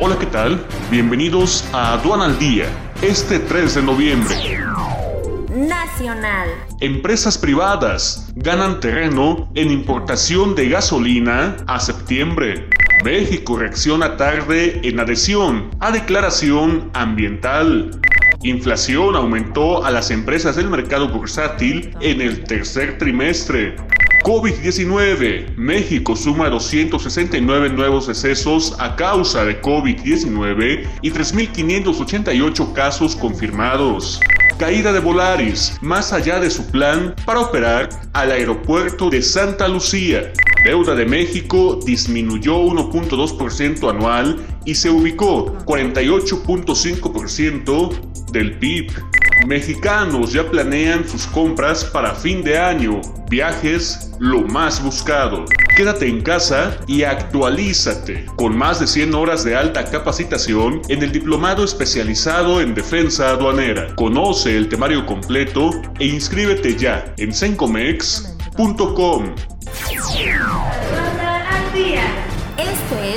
Hola, ¿qué tal? Bienvenidos a Aduana al Día, este 3 de noviembre. Nacional. Empresas privadas ganan terreno en importación de gasolina a septiembre. México reacciona tarde en adhesión a declaración ambiental. Inflación aumentó a las empresas del mercado bursátil en el tercer trimestre. COVID-19. México suma 269 nuevos decesos a causa de COVID-19 y 3.588 casos confirmados. Caída de Volaris, más allá de su plan para operar al aeropuerto de Santa Lucía. Deuda de México disminuyó 1.2% anual y se ubicó 48.5% del PIB. Mexicanos ya planean sus compras para fin de año. Viajes, lo más buscado. Quédate en casa y actualízate con más de 100 horas de alta capacitación en el diplomado especializado en defensa aduanera. Conoce el temario completo e inscríbete ya en sencomex.com.